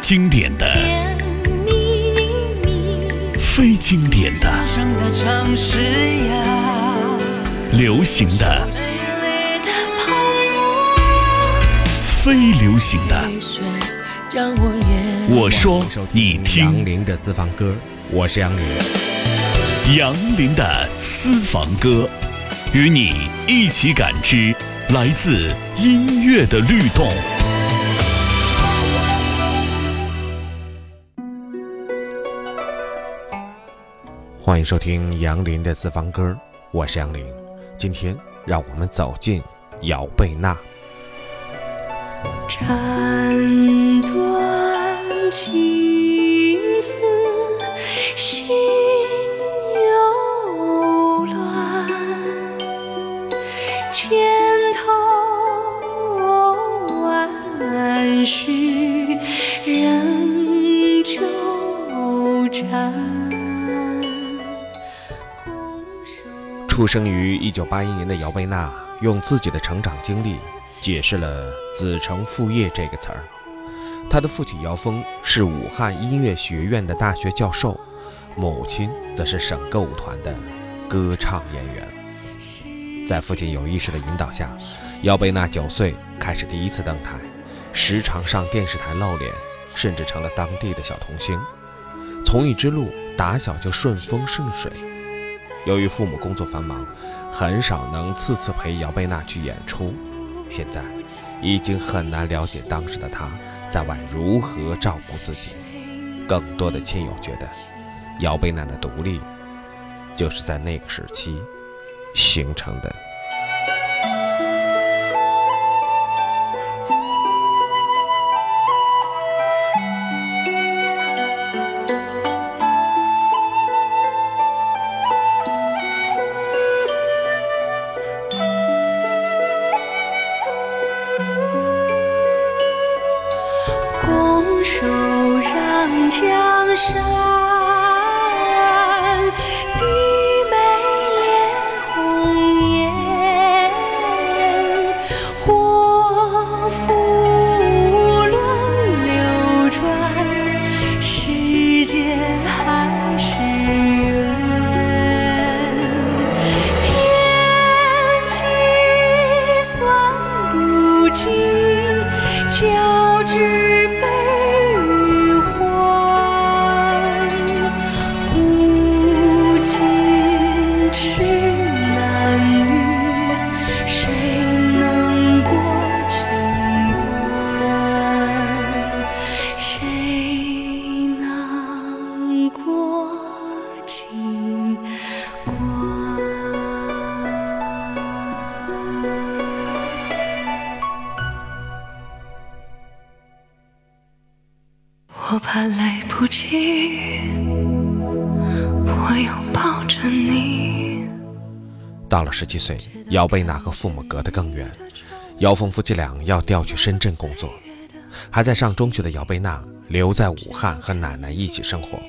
经典的、非经典的、流行的、非流行的。我说，你听杨林的私房歌，我是杨林。杨林的私房歌，与你一起感知来自音乐的律动。欢迎收听杨林的私房歌，我是杨林。今天让我们走进姚贝娜。斩断情丝心又乱，千头万绪仍纠缠。出生于一九八一年的姚贝娜，用自己的成长经历解释了“子承父业”这个词儿。她的父亲姚峰是武汉音乐学院的大学教授，母亲则是省歌舞团的歌唱演员。在父亲有意识的引导下，姚贝娜九岁开始第一次登台，时常上电视台露脸，甚至成了当地的小童星。从艺之路打小就顺风顺水。由于父母工作繁忙，很少能次次陪姚贝娜去演出。现在，已经很难了解当时的她在外如何照顾自己。更多的亲友觉得，姚贝娜的独立，就是在那个时期形成的。我怕来不及，我拥抱着你。到了十七岁，姚贝娜和父母隔得更远，姚峰夫妻俩要调去深圳工作。还在上中学的姚贝娜留在武汉和奶奶一起生活。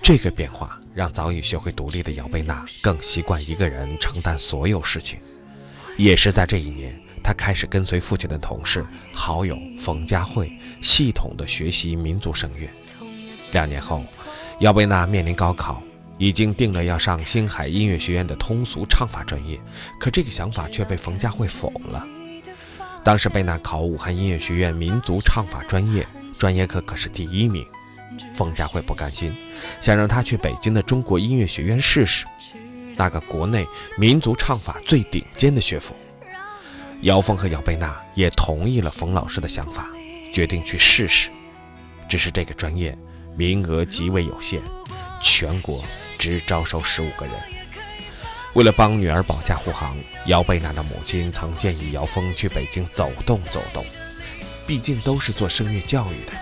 这个变化让早已学会独立的姚贝娜更习惯一个人承担所有事情。也是在这一年，他开始跟随父亲的同事、好友冯佳慧系统的学习民族声乐。两年后，姚贝娜面临高考，已经定了要上星海音乐学院的通俗唱法专业，可这个想法却被冯佳慧否了。当时贝娜考武汉音乐学院民族唱法专业，专业课可是第一名。冯佳慧不甘心，想让她去北京的中国音乐学院试试，那个国内民族唱法最顶尖的学府。姚峰和姚贝娜也同意了冯老师的想法，决定去试试。只是这个专业名额极为有限，全国只招收十五个人。为了帮女儿保驾护航，姚贝娜的母亲曾建议姚峰去北京走动走动，毕竟都是做声乐教育的，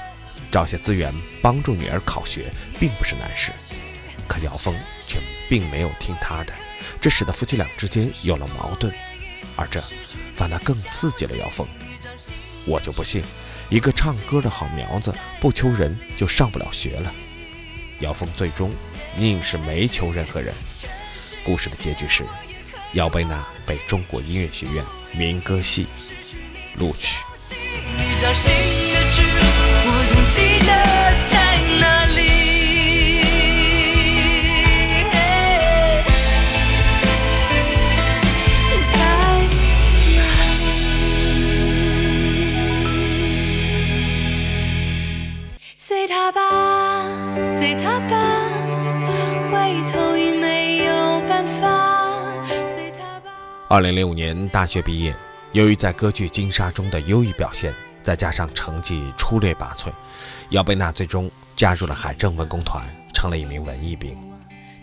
找些资源帮助女儿考学并不是难事。可姚峰却并没有听她的，这使得夫妻俩之间有了矛盾，而这反而更刺激了姚峰。我就不信，一个唱歌的好苗子不求人就上不了学了。姚峰最终硬是没求任何人。故事的结局是，姚贝娜被中国音乐学院民歌系录取。你心的，我总记得。二零零五年大学毕业，由于在歌剧《金沙》中的优异表现，再加上成绩出类拔萃，姚贝娜最终加入了海政文工团，成了一名文艺兵。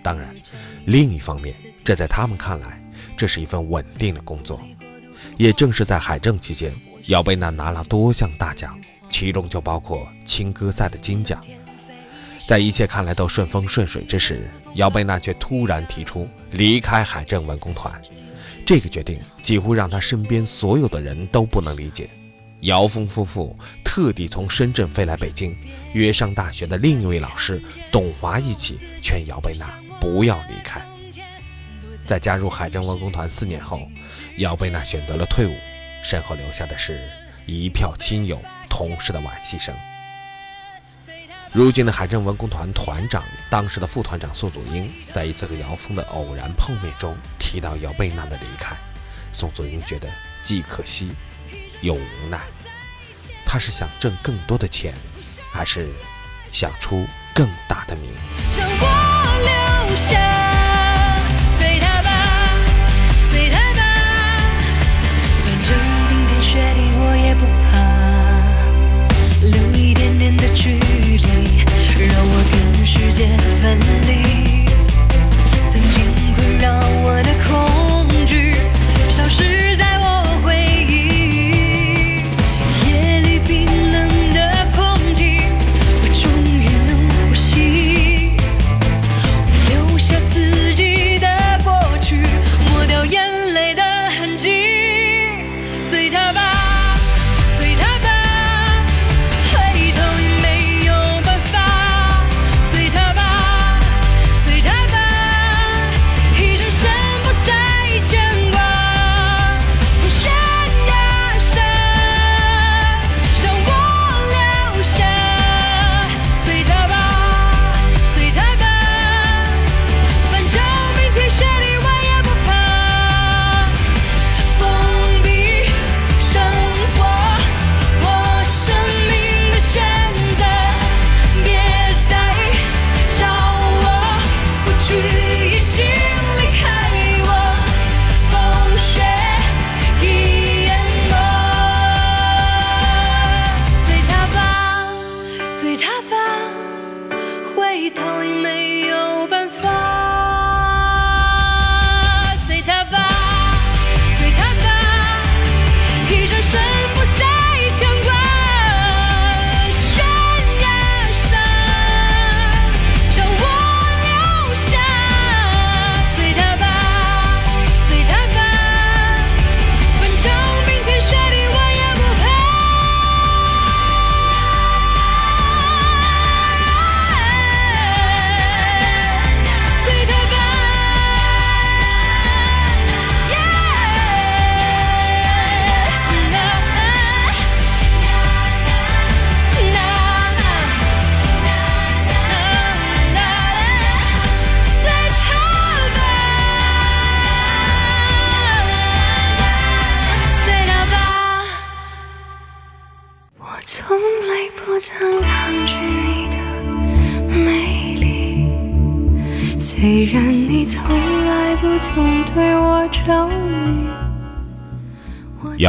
当然，另一方面，这在他们看来，这是一份稳定的工作。也正是在海政期间，姚贝娜拿了多项大奖，其中就包括青歌赛的金奖。在一切看来都顺风顺水之时，姚贝娜却突然提出离开海政文工团。这个决定几乎让他身边所有的人都不能理解。姚峰夫妇特地从深圳飞来北京，约上大学的另一位老师董华一起劝姚贝娜。不要离开。在加入海政文工团四年后，姚贝娜选择了退伍，身后留下的是一票亲友、同事的惋惜声。如今的海政文工团团长，当时的副团长宋祖英，在一次和姚峰的偶然碰面中提到姚贝娜的离开，宋祖英觉得既可惜又无奈。他是想挣更多的钱，还是想出更大的名？随界分离。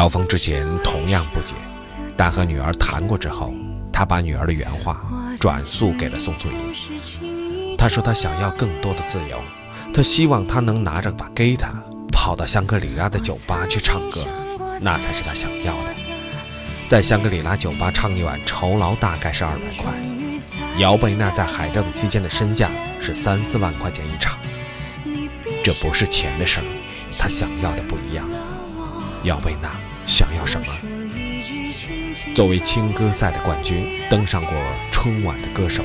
姚峰之前同样不解，但和女儿谈过之后，他把女儿的原话转述给了宋祖英。他说他想要更多的自由，他希望他能拿着把吉他跑到香格里拉的酒吧去唱歌，那才是他想要的。在香格里拉酒吧唱一晚，酬劳大概是二百块。姚贝娜在海政期间的身价是三四万块钱一场。这不是钱的事儿，她想要的不一样。姚贝娜想要什么？作为青歌赛的冠军，登上过春晚的歌手，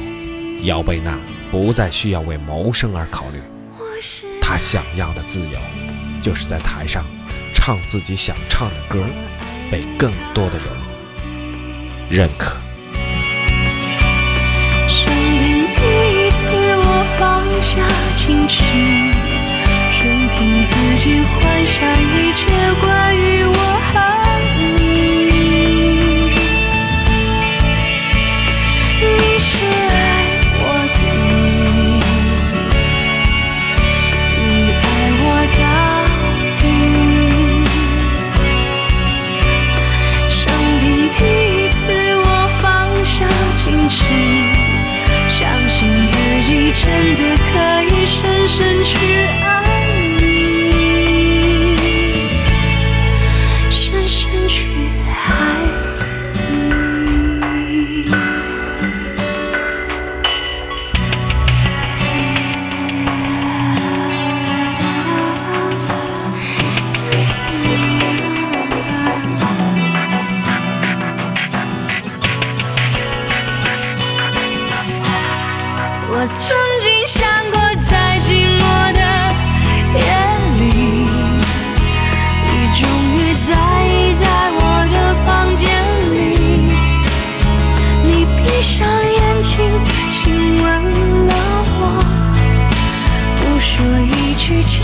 姚贝娜不再需要为谋生而考虑。她想要的自由，就是在台上唱自己想唱的歌，被更多的人。认可。自己幻想一切关于我和你。你是爱我的，你爱我到底。生平第一次，我放下矜持，相信自己真的可以深深去爱。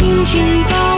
紧紧抱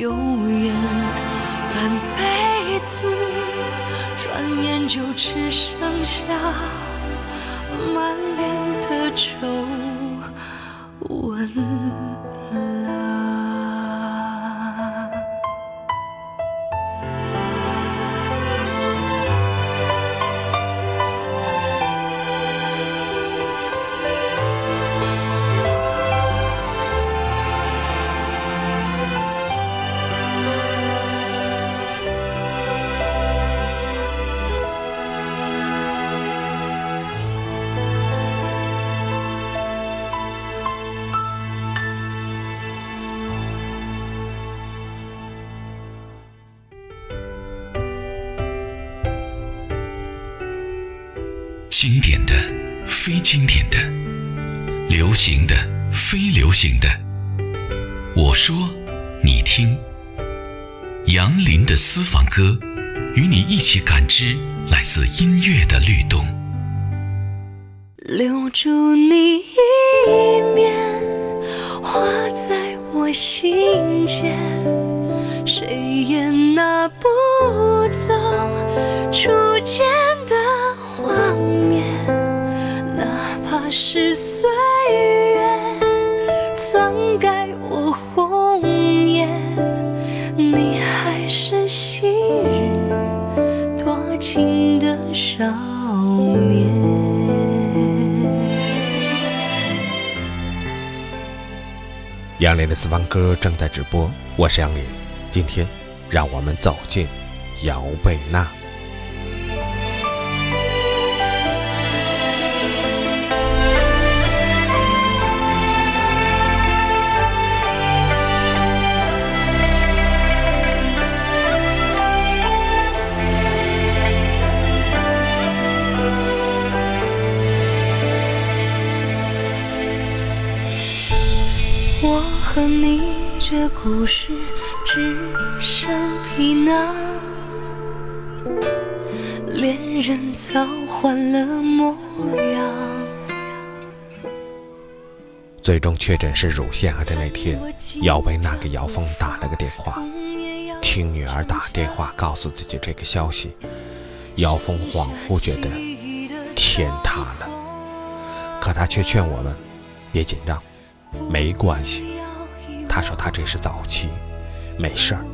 有眼半辈子，转眼就只剩下满脸的皱纹。去感知来自音乐的律动。留住你年。杨林的四方歌正在直播，我是杨林。今天，让我们走进姚贝娜。你这故事只剩皮囊，恋人早换了模样。最终确诊是乳腺癌的那天，姚贝娜给姚峰打了个电话，听女儿打电话告诉自己这个消息，姚峰恍惚觉得天塌了，可他却劝我们别紧张，没关系。他说他这是早期，没事儿。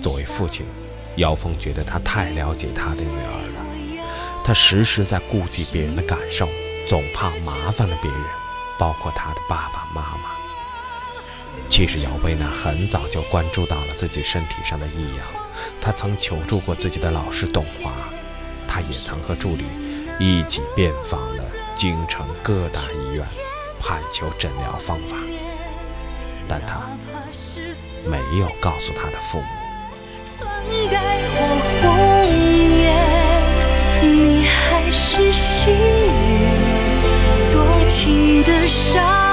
作为父亲，姚峰觉得他太了解他的女儿了，他时时在顾及别人的感受，总怕麻烦了别人，包括他的爸爸妈妈。其实姚贝娜很早就关注到了自己身体上的异样，她曾求助过自己的老师董华，她也曾和助理一起遍访了京城各大医院，盼求诊疗方法。但他没有告诉他的父母。篡改我红颜，你还是昔日多情的少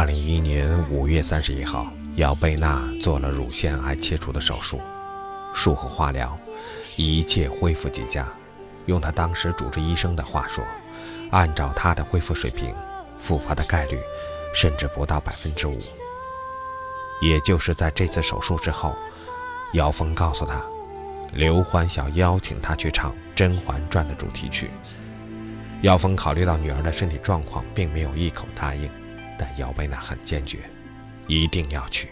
二零一一年五月三十一号，姚贝娜做了乳腺癌切除的手术，术后化疗，一切恢复极佳。用她当时主治医生的话说，按照她的恢复水平，复发的概率甚至不到百分之五。也就是在这次手术之后，姚峰告诉她，刘欢想邀请她去唱《甄嬛传》的主题曲。姚峰考虑到女儿的身体状况，并没有一口答应。但姚贝娜很坚决，一定要去。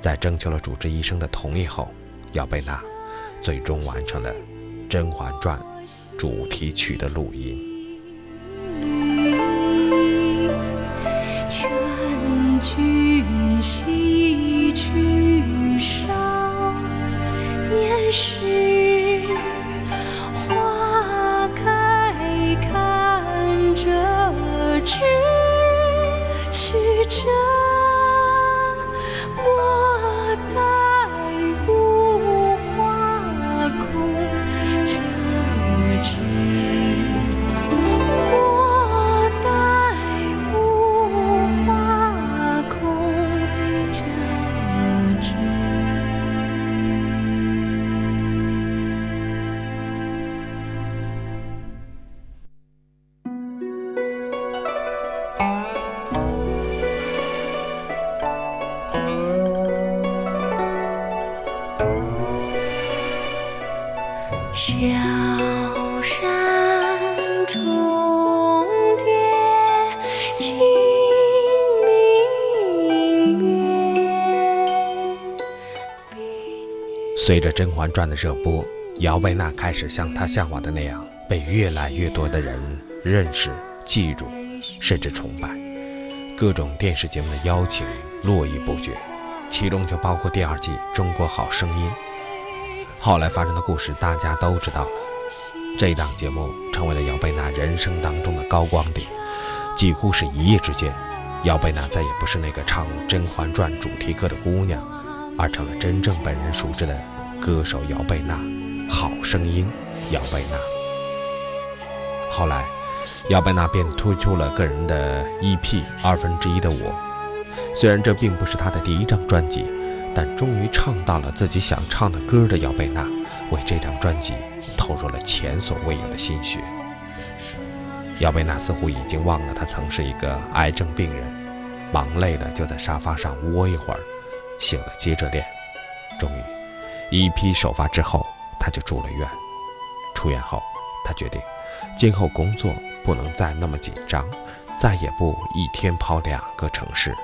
在征求了主治医生的同意后，姚贝娜最终完成了《甄嬛传》主题曲的录音。随着《甄嬛传》的热播，姚贝娜开始像她向往的那样，被越来越多的人认识、记住，甚至崇拜。各种电视节目的邀请络绎不绝，其中就包括第二季《中国好声音》。后来发生的故事大家都知道了，这档节目成为了姚贝娜人生当中的高光点，几乎是一夜之间，姚贝娜再也不是那个唱《甄嬛传》主题歌的姑娘，而成了真正本人熟知的歌手姚贝娜，好声音姚贝娜。后来，姚贝娜便推出了个人的 EP《二分之一的我》，虽然这并不是她的第一张专辑。但终于唱到了自己想唱的歌的姚贝娜，为这张专辑投入了前所未有的心血。姚贝娜似乎已经忘了她曾是一个癌症病人，忙累了就在沙发上窝一会儿，醒了接着练。终于，一批首发之后，他就住了院。出院后，他决定今后工作不能再那么紧张，再也不一天跑两个城市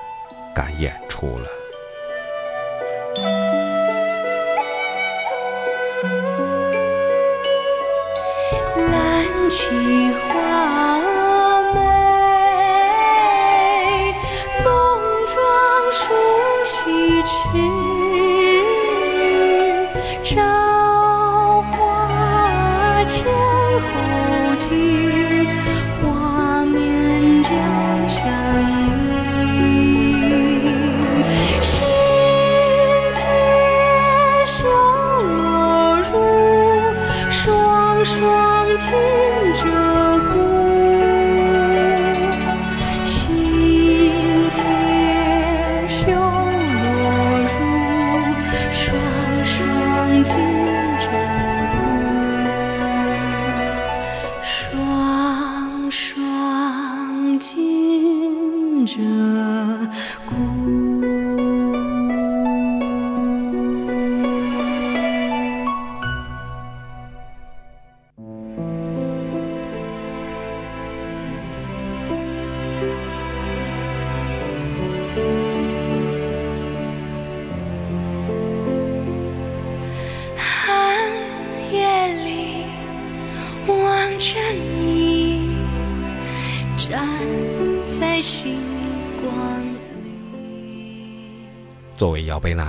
赶演出了。蓝旗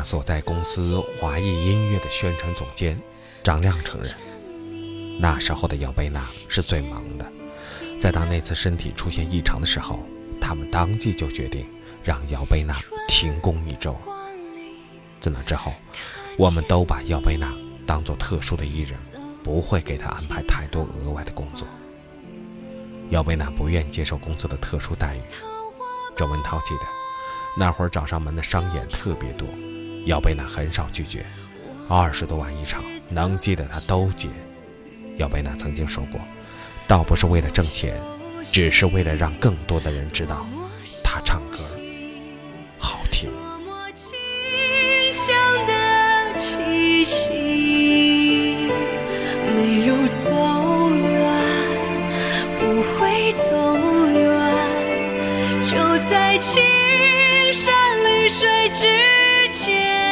所在公司华谊音乐的宣传总监，张亮承认，那时候的姚贝娜是最忙的。在她那次身体出现异常的时候，他们当即就决定让姚贝娜停工一周。自那之后，我们都把姚贝娜当作特殊的艺人，不会给她安排太多额外的工作。姚贝娜不愿接受公司的特殊待遇。周文涛记得，那会儿找上门的商演特别多，姚贝娜很少拒绝，二十多万一场，能接的她都接。姚贝娜曾经说过，倒不是为了挣钱，只是为了让更多的人知道，她唱歌好听。没有走远，不会走远，就在青山绿水之间。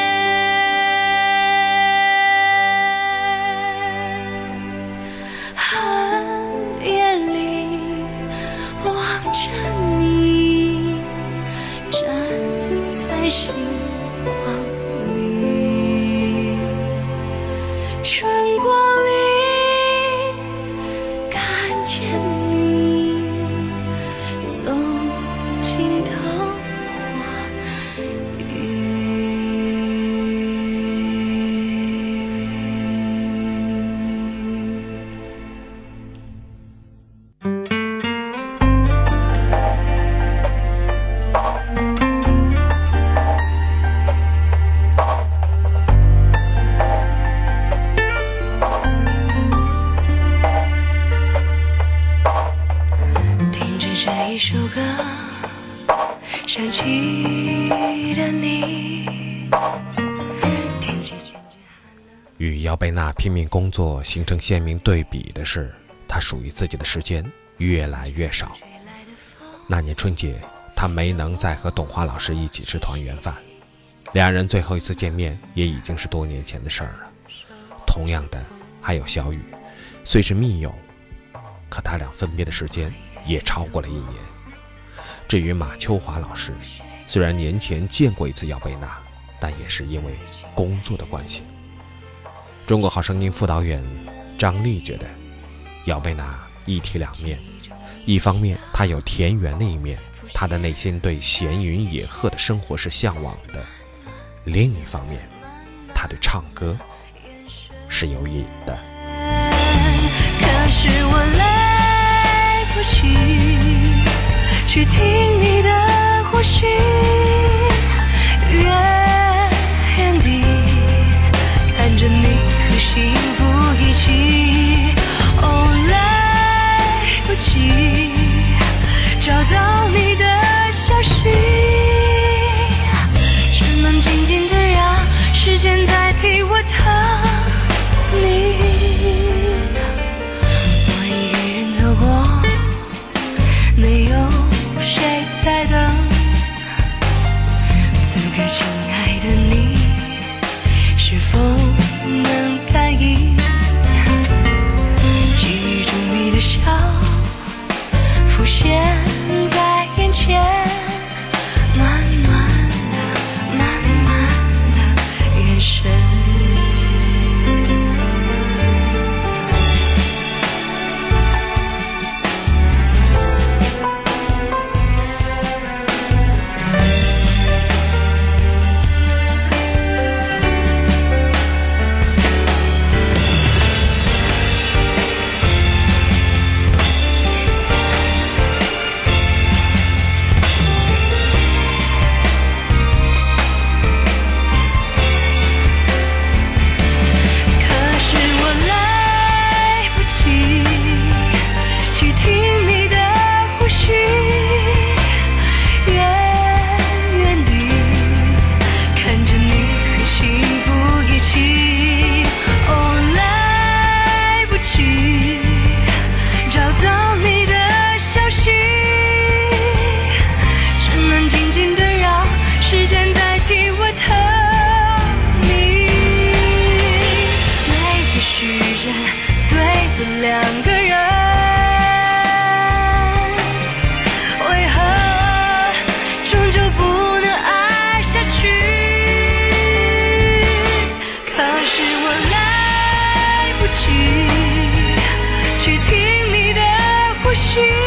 拼命工作形成鲜明对比的是，他属于自己的时间越来越少。那年春节，他没能再和董华老师一起吃团圆饭，两人最后一次见面也已经是多年前的事儿了。同样的，还有小雨，虽是密友，可他俩分别的时间也超过了一年。至于马秋华老师，虽然年前见过一次姚贝娜，但也是因为工作的关系。中国好声音副导演张丽觉得，姚贝娜一体两面，一方面她有田园那一面，她的内心对闲云野鹤的生活是向往的；另一方面，她对唱歌是有瘾的。可是我来不及去听你的呼吸，起。哦，来不及找到你 she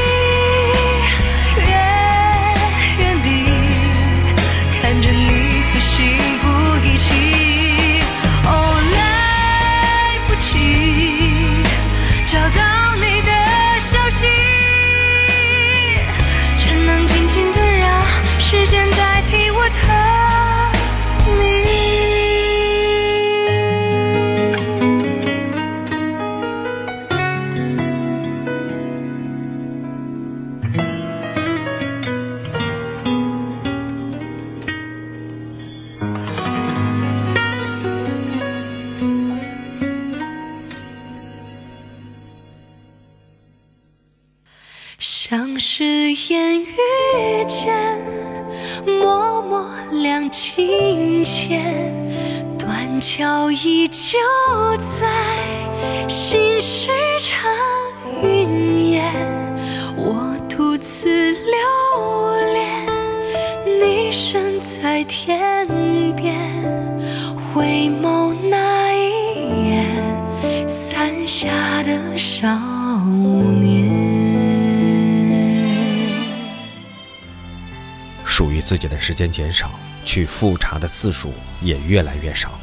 时间减少，去复查的次数也越来越少。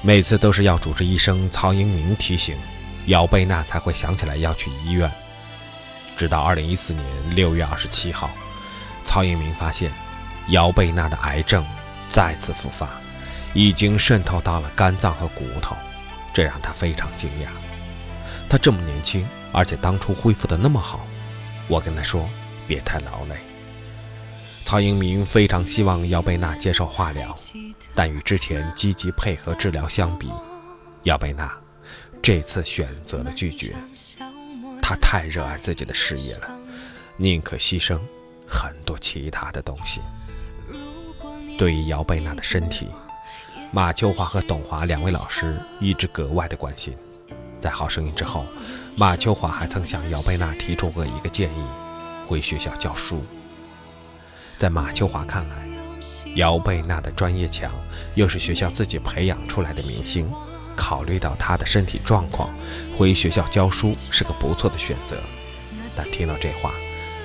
每次都是要主治医生曹英明提醒，姚贝娜才会想起来要去医院。直到2014年6月27号，曹英明发现姚贝娜的癌症再次复发，已经渗透到了肝脏和骨头，这让他非常惊讶。他这么年轻，而且当初恢复的那么好，我跟他说别太劳累。曹英明非常希望姚贝娜接受化疗，但与之前积极配合治疗相比，姚贝娜这次选择了拒绝。她太热爱自己的事业了，宁可牺牲很多其他的东西。对于姚贝娜的身体，马秋华和董华两位老师一直格外的关心。在《好声音》之后，马秋华还曾向姚贝娜提出过一个建议：回学校教书。在马秋华看来，姚贝娜的专业强，又是学校自己培养出来的明星，考虑到她的身体状况，回学校教书是个不错的选择。但听到这话，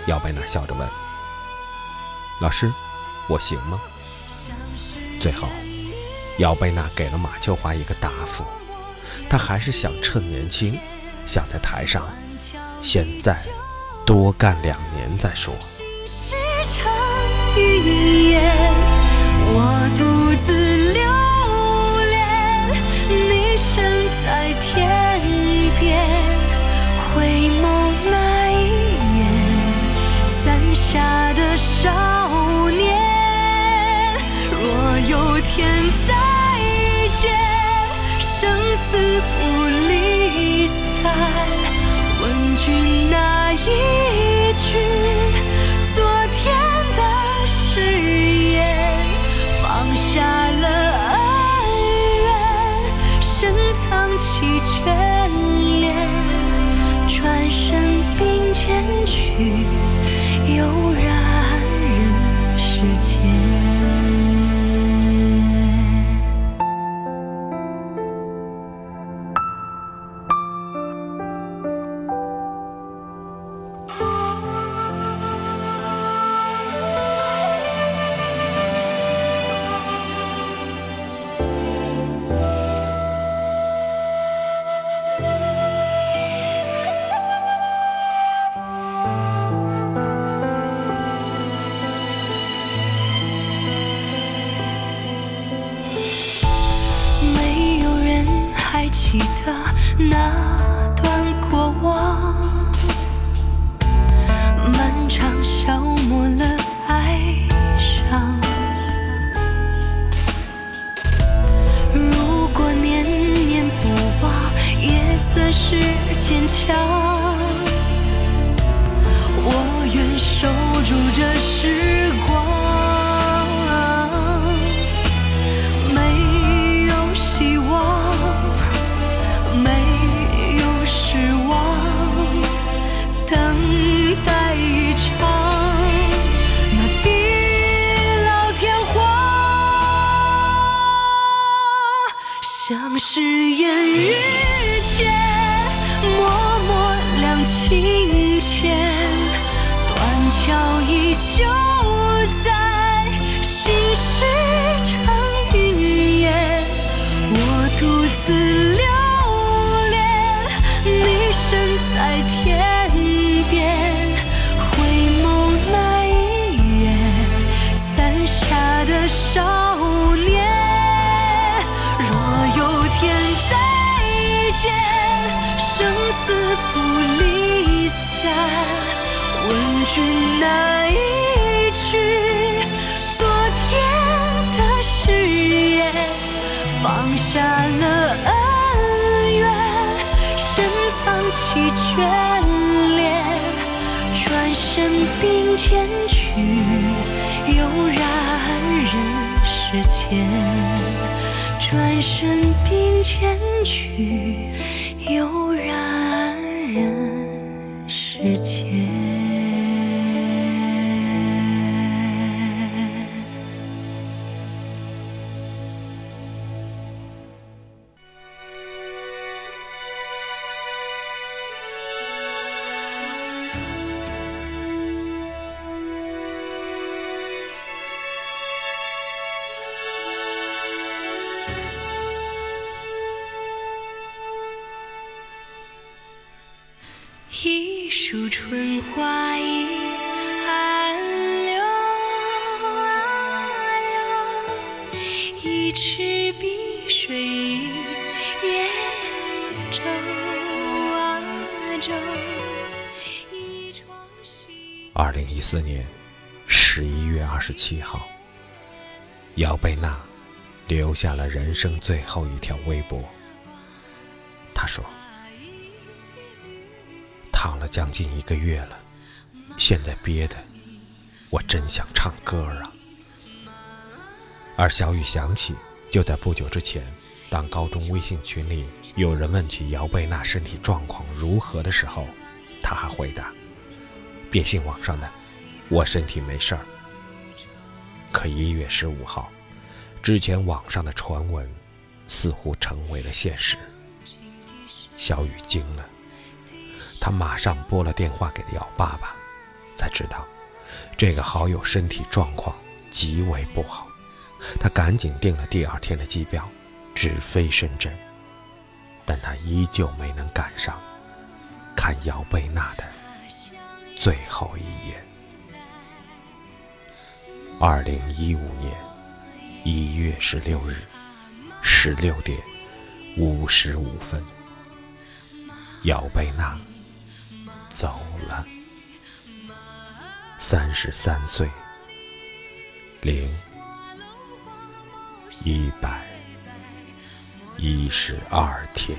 姚贝娜笑着问：“老师，我行吗？”最后，姚贝娜给了马秋华一个答复：她还是想趁年轻，想在台上先在多干两年再说。云烟，我独自留恋，你身在天边，回眸那一眼，伞下的少年。若有天再见，生死不离散，问君那一并誓言遇见，默默两情牵，断桥依旧。一树春花一岸柳啊柳，一池碧水一叶舟啊舟，一窗西。二零一四年十一月二十七号，姚贝娜留下了人生最后一条微博。她说：“躺了将近一个月了，现在憋的，我真想唱歌啊。”而小雨想起，就在不久之前，当高中微信群里有人问起姚贝娜身体状况如何的时候，她还回答：“别信网上的，我身体没事儿。”可一月十五号，之前网上的传闻似乎成为了现实。小雨惊了，他马上拨了电话给姚爸爸，才知道这个好友身体状况极为不好。他赶紧订了第二天的机票，直飞深圳。但他依旧没能赶上看姚贝娜的最后一眼。二零一五年一月十六日十六点五十五分，姚贝娜走了，三十三岁零一百一十二天。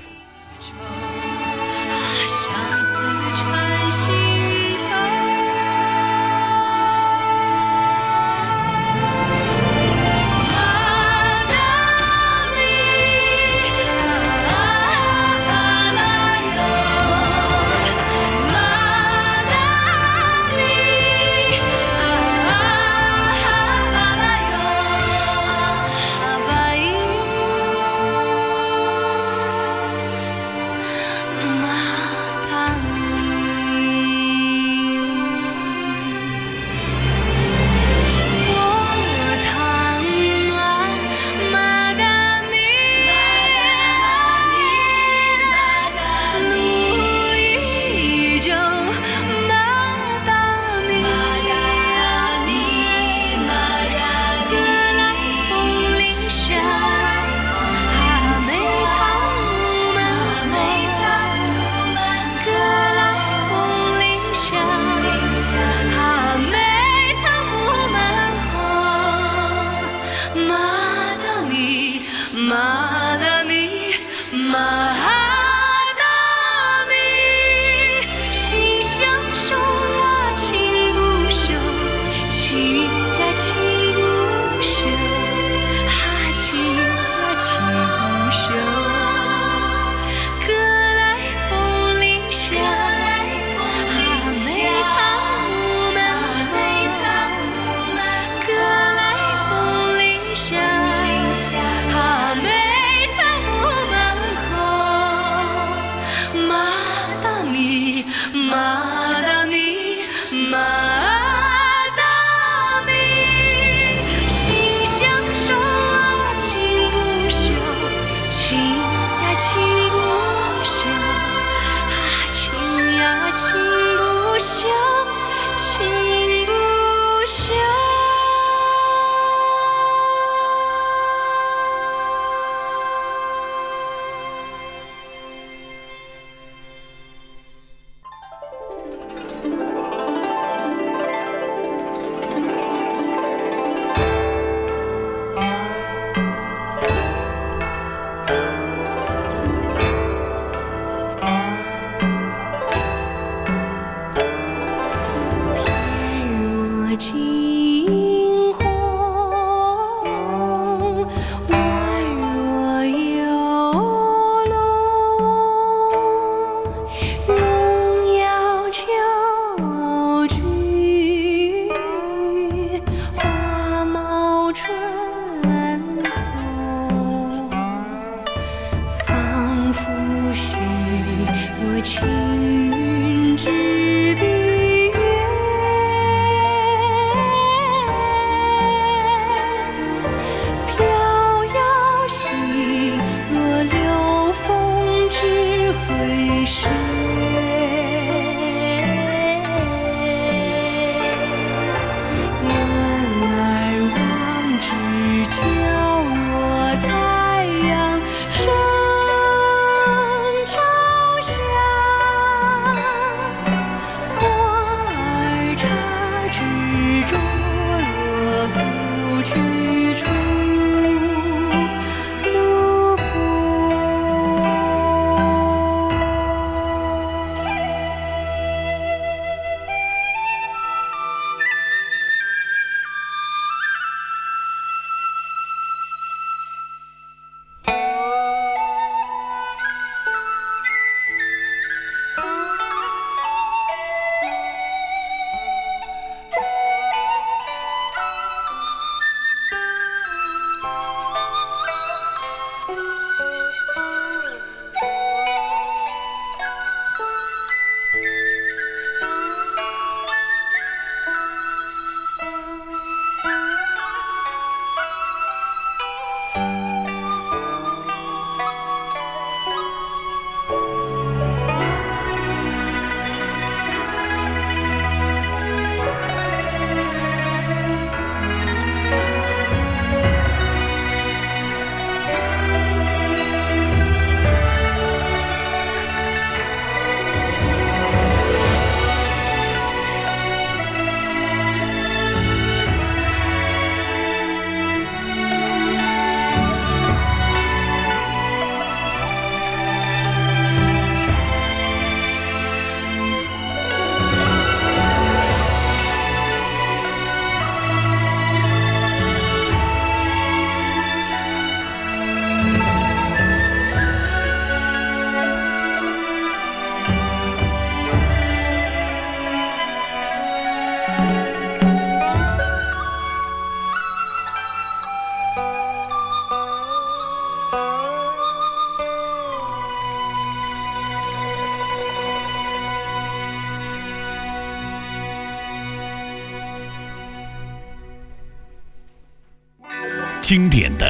典的、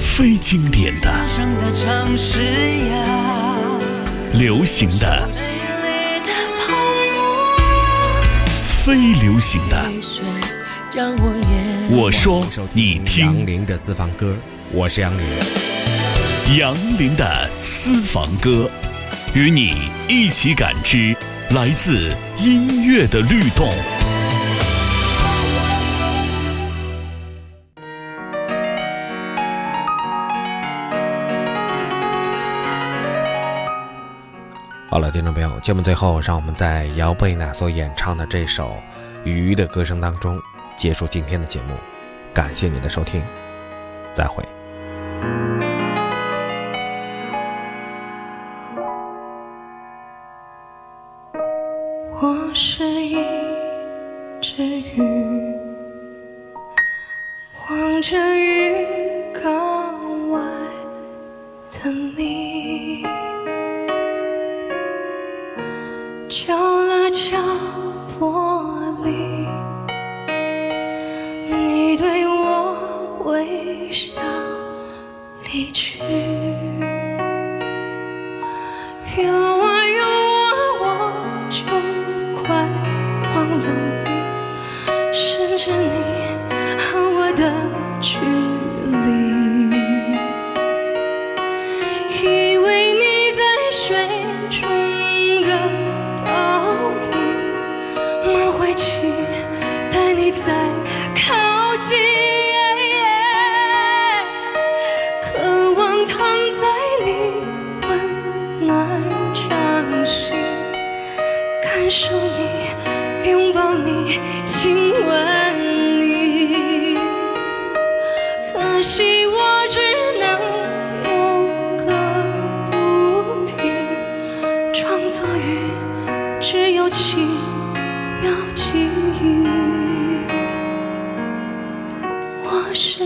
非经典的、流行的。非流行的。我说你听杨林的私房歌，我是杨林。杨林的私房歌，与你一起感知来自音乐的律动。好了，听众朋友，节目最后，让我们在姚贝娜所演唱的这首《鱼》的歌声当中结束今天的节目。感谢您的收听，再会。我是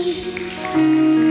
我